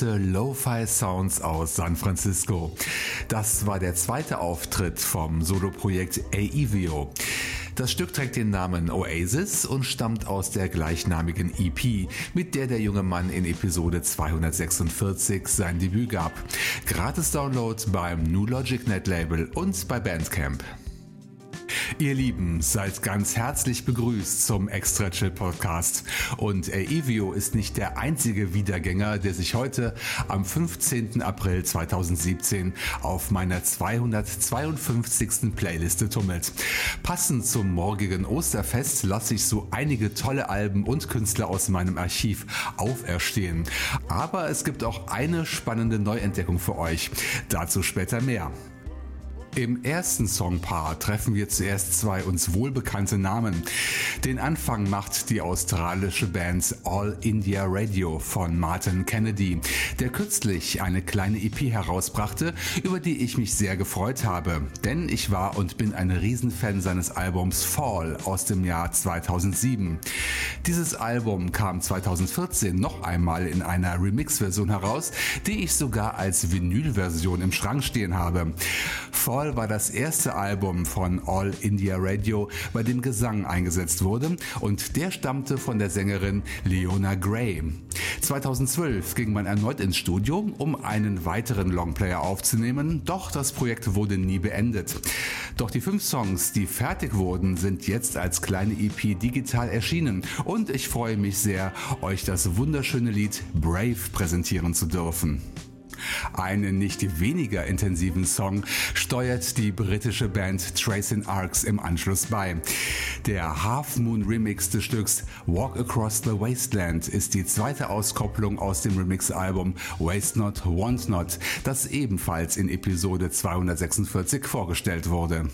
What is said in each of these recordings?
Zarte Lo-Fi-Sounds aus San Francisco. Das war der zweite Auftritt vom Soloprojekt Aevio. Das Stück trägt den Namen Oasis und stammt aus der gleichnamigen EP, mit der der junge Mann in Episode 246 sein Debüt gab. Gratis Download beim New Logic Net Label und bei Bandcamp. Ihr Lieben, seid ganz herzlich begrüßt zum Extra Chill Podcast. Und Evio ist nicht der einzige Wiedergänger, der sich heute am 15. April 2017 auf meiner 252. Playliste tummelt. Passend zum morgigen Osterfest lasse ich so einige tolle Alben und Künstler aus meinem Archiv auferstehen. Aber es gibt auch eine spannende Neuentdeckung für euch. Dazu später mehr. Im ersten Songpaar treffen wir zuerst zwei uns wohlbekannte Namen. Den Anfang macht die australische Band All India Radio von Martin Kennedy, der kürzlich eine kleine EP herausbrachte, über die ich mich sehr gefreut habe, denn ich war und bin ein Riesenfan seines Albums Fall aus dem Jahr 2007. Dieses Album kam 2014 noch einmal in einer Remix-Version heraus, die ich sogar als Vinyl-Version im Schrank stehen habe. Fall war das erste Album von All India Radio, bei dem Gesang eingesetzt wurde und der stammte von der Sängerin Leona Gray. 2012 ging man erneut ins Studio, um einen weiteren Longplayer aufzunehmen, doch das Projekt wurde nie beendet. Doch die fünf Songs, die fertig wurden, sind jetzt als kleine EP digital erschienen und ich freue mich sehr, euch das wunderschöne Lied Brave präsentieren zu dürfen. Einen nicht weniger intensiven Song steuert die britische Band Tracing Arcs im Anschluss bei. Der Half Moon Remix des Stücks Walk Across the Wasteland ist die zweite Auskopplung aus dem Remix-Album Waste Not, Want Not, das ebenfalls in Episode 246 vorgestellt wurde.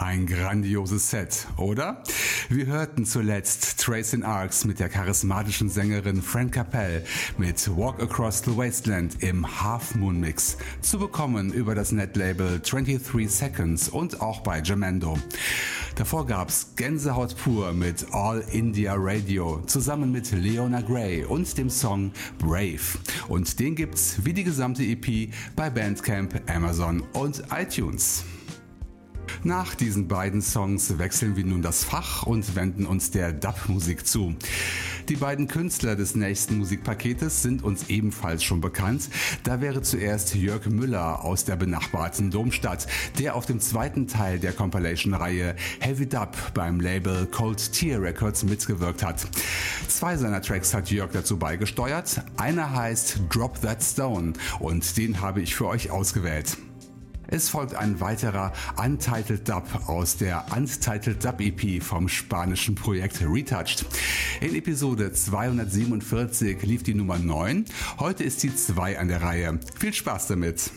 Ein grandioses Set, oder? Wir hörten zuletzt Trace Arcs mit der charismatischen Sängerin Frank Capell mit Walk Across the Wasteland im Half Moon Mix. Zu bekommen über das Netlabel 23 Seconds und auch bei Jamendo. Davor gab's Gänsehaut pur mit All India Radio zusammen mit Leona Gray und dem Song Brave. Und den gibt's wie die gesamte EP bei Bandcamp, Amazon und iTunes. Nach diesen beiden Songs wechseln wir nun das Fach und wenden uns der Dub-Musik zu. Die beiden Künstler des nächsten Musikpaketes sind uns ebenfalls schon bekannt. Da wäre zuerst Jörg Müller aus der benachbarten Domstadt, der auf dem zweiten Teil der Compilation-Reihe Heavy Dub beim Label Cold Tear Records mitgewirkt hat. Zwei seiner Tracks hat Jörg dazu beigesteuert. Einer heißt Drop That Stone und den habe ich für euch ausgewählt. Es folgt ein weiterer Untitled Dub aus der Untitled Dub EP vom spanischen Projekt Retouched. In Episode 247 lief die Nummer 9, heute ist die 2 an der Reihe. Viel Spaß damit!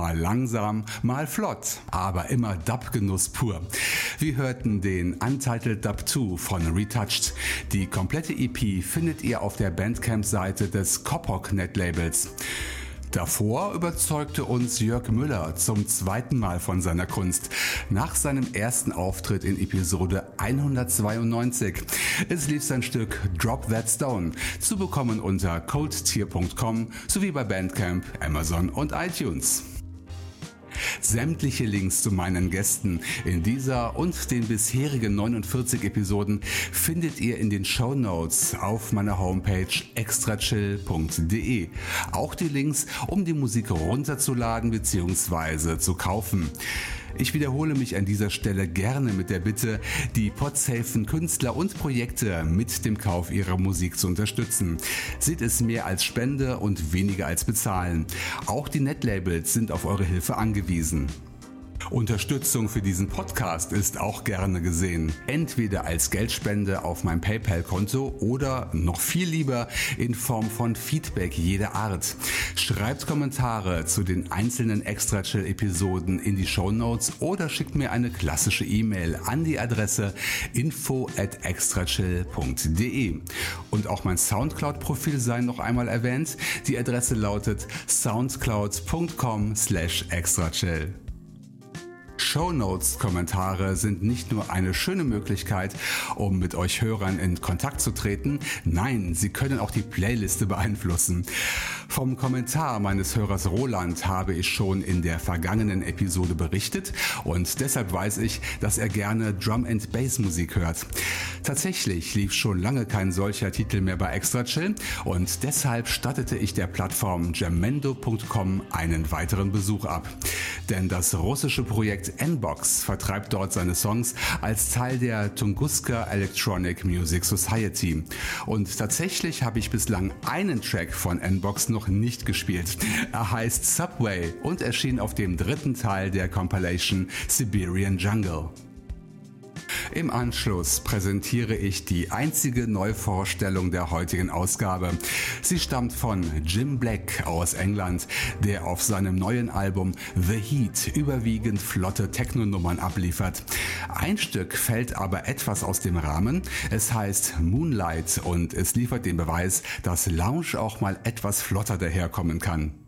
Mal langsam, mal flott, aber immer Dub-Genuss pur. Wir hörten den Untitled Dub 2 von Retouched. Die komplette EP findet ihr auf der Bandcamp-Seite des Kopok Net Labels. Davor überzeugte uns Jörg Müller zum zweiten Mal von seiner Kunst, nach seinem ersten Auftritt in Episode 192. Es lief sein Stück Drop That Stone, zu bekommen unter coldtier.com sowie bei Bandcamp, Amazon und iTunes. Sämtliche Links zu meinen Gästen in dieser und den bisherigen 49 Episoden findet ihr in den Show Notes auf meiner Homepage extrachill.de. Auch die Links, um die Musik runterzuladen bzw. zu kaufen. Ich wiederhole mich an dieser Stelle gerne mit der Bitte, die Podsafen Künstler und Projekte mit dem Kauf ihrer Musik zu unterstützen. Seht es mehr als Spende und weniger als Bezahlen. Auch die Netlabels sind auf eure Hilfe angewiesen. Unterstützung für diesen Podcast ist auch gerne gesehen. Entweder als Geldspende auf mein PayPal-Konto oder noch viel lieber in Form von Feedback jeder Art. Schreibt Kommentare zu den einzelnen Extra Chill Episoden in die Show Notes oder schickt mir eine klassische E-Mail an die Adresse info at extrachill.de. Und auch mein Soundcloud-Profil sei noch einmal erwähnt. Die Adresse lautet soundcloud.com slash extrachill. Shownotes-Kommentare sind nicht nur eine schöne Möglichkeit, um mit euch Hörern in Kontakt zu treten, nein, sie können auch die Playliste beeinflussen. Vom Kommentar meines Hörers Roland habe ich schon in der vergangenen Episode berichtet und deshalb weiß ich, dass er gerne Drum and Bass Musik hört. Tatsächlich lief schon lange kein solcher Titel mehr bei Extra Chill und deshalb stattete ich der Plattform jamendo.com einen weiteren Besuch ab. Denn das russische Projekt Nbox vertreibt dort seine Songs als Teil der Tunguska Electronic Music Society. Und tatsächlich habe ich bislang einen Track von Nbox noch nicht gespielt. Er heißt Subway und erschien auf dem dritten Teil der Compilation Siberian Jungle. Im Anschluss präsentiere ich die einzige Neuvorstellung der heutigen Ausgabe. Sie stammt von Jim Black aus England, der auf seinem neuen Album The Heat überwiegend flotte Techno-Nummern abliefert. Ein Stück fällt aber etwas aus dem Rahmen. Es heißt Moonlight und es liefert den Beweis, dass Lounge auch mal etwas flotter daherkommen kann.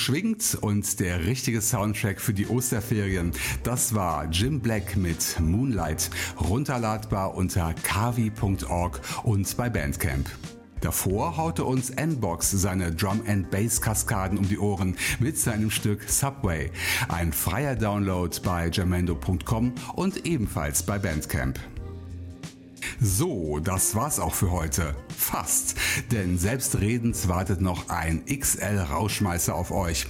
Beschwingt und der richtige Soundtrack für die Osterferien. Das war Jim Black mit Moonlight, runterladbar unter kavi.org und bei Bandcamp. Davor haute uns N-Box seine Drum and Bass Kaskaden um die Ohren mit seinem Stück Subway. Ein freier Download bei jamendo.com und ebenfalls bei Bandcamp. So, das war's auch für heute. Fast. Denn selbstredend wartet noch ein XL-Rauschmeißer auf euch.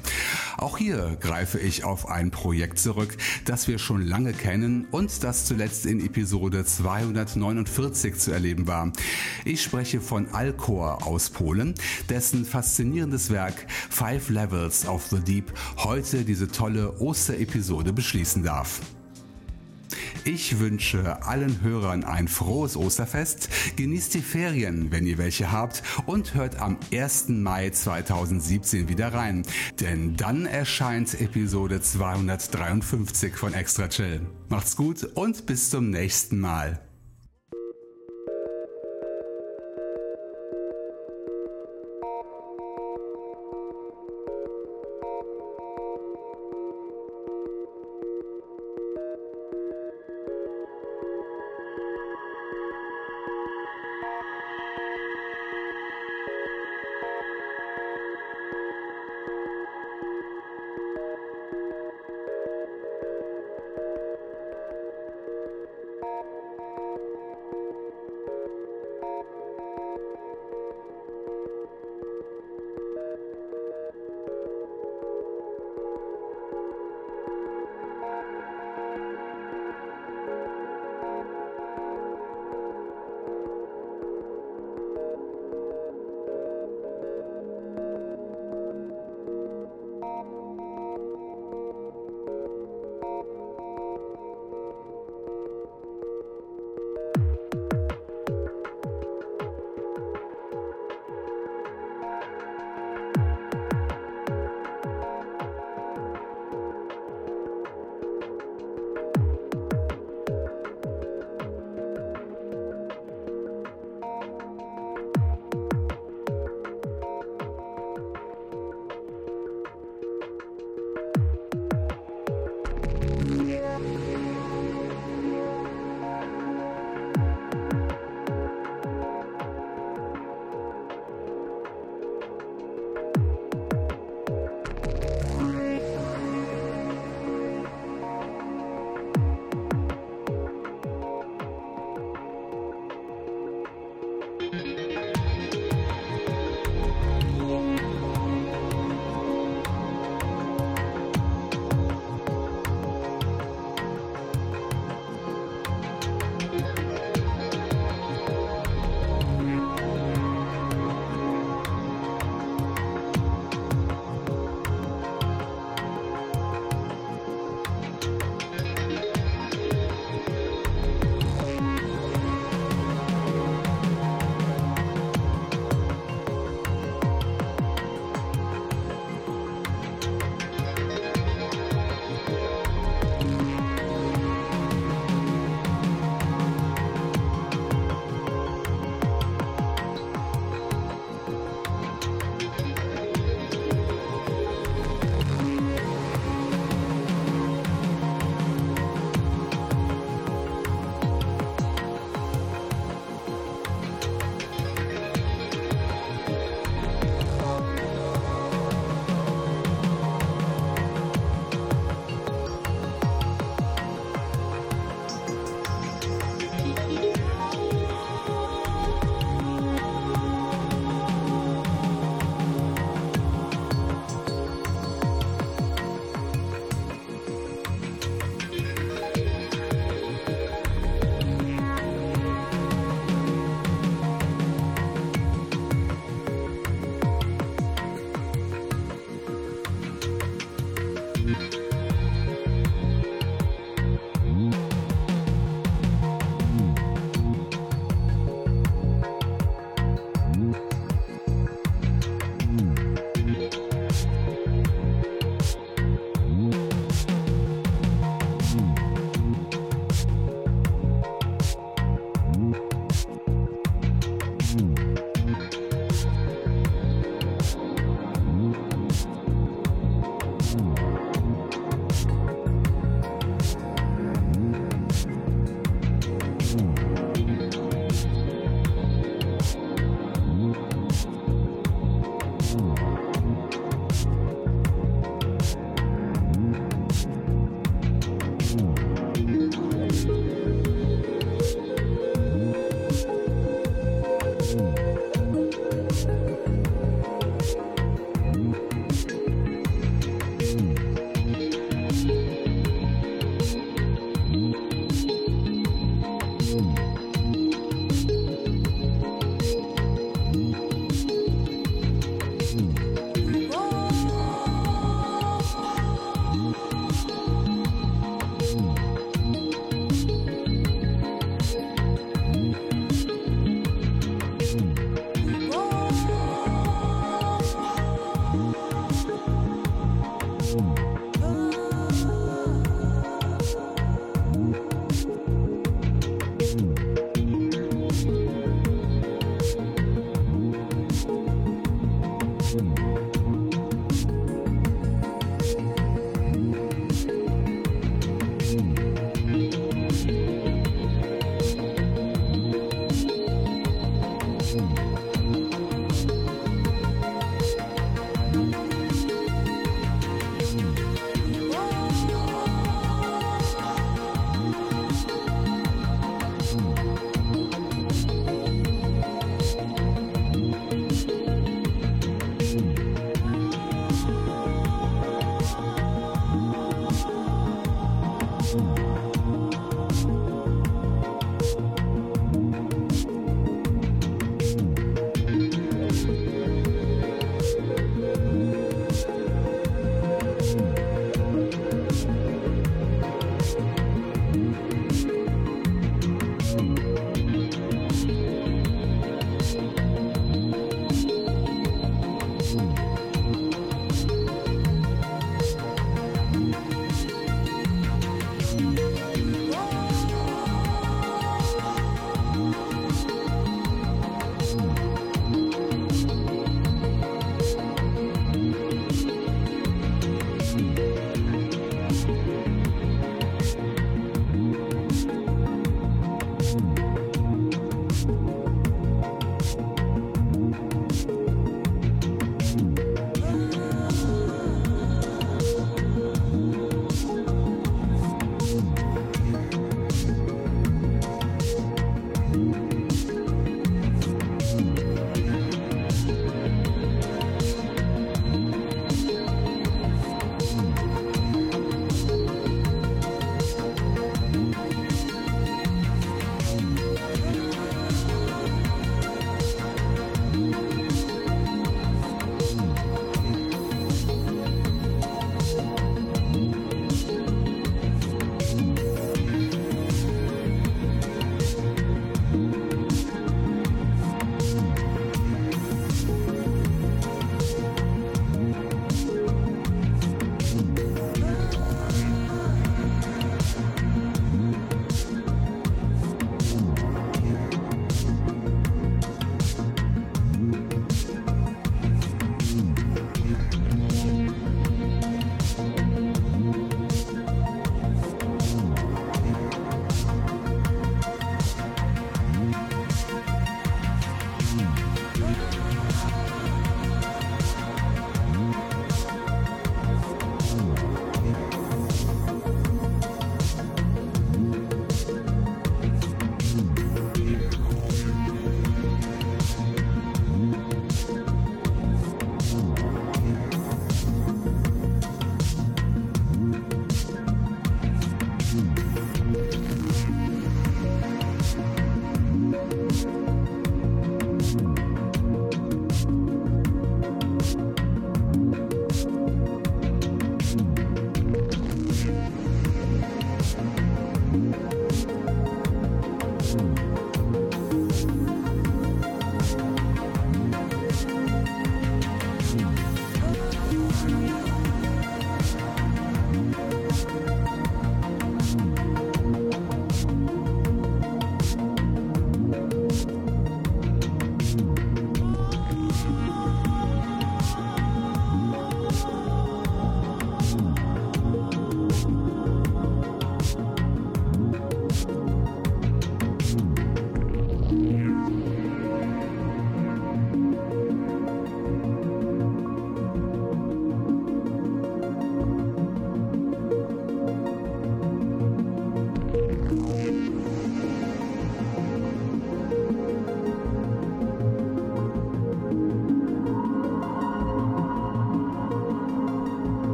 Auch hier greife ich auf ein Projekt zurück, das wir schon lange kennen und das zuletzt in Episode 249 zu erleben war. Ich spreche von Alcor aus Polen, dessen faszinierendes Werk Five Levels of the Deep heute diese tolle Osterepisode beschließen darf. Ich wünsche allen Hörern ein frohes Osterfest, genießt die Ferien, wenn ihr welche habt und hört am 1. Mai 2017 wieder rein, denn dann erscheint Episode 253 von Extra Chill. Macht's gut und bis zum nächsten Mal.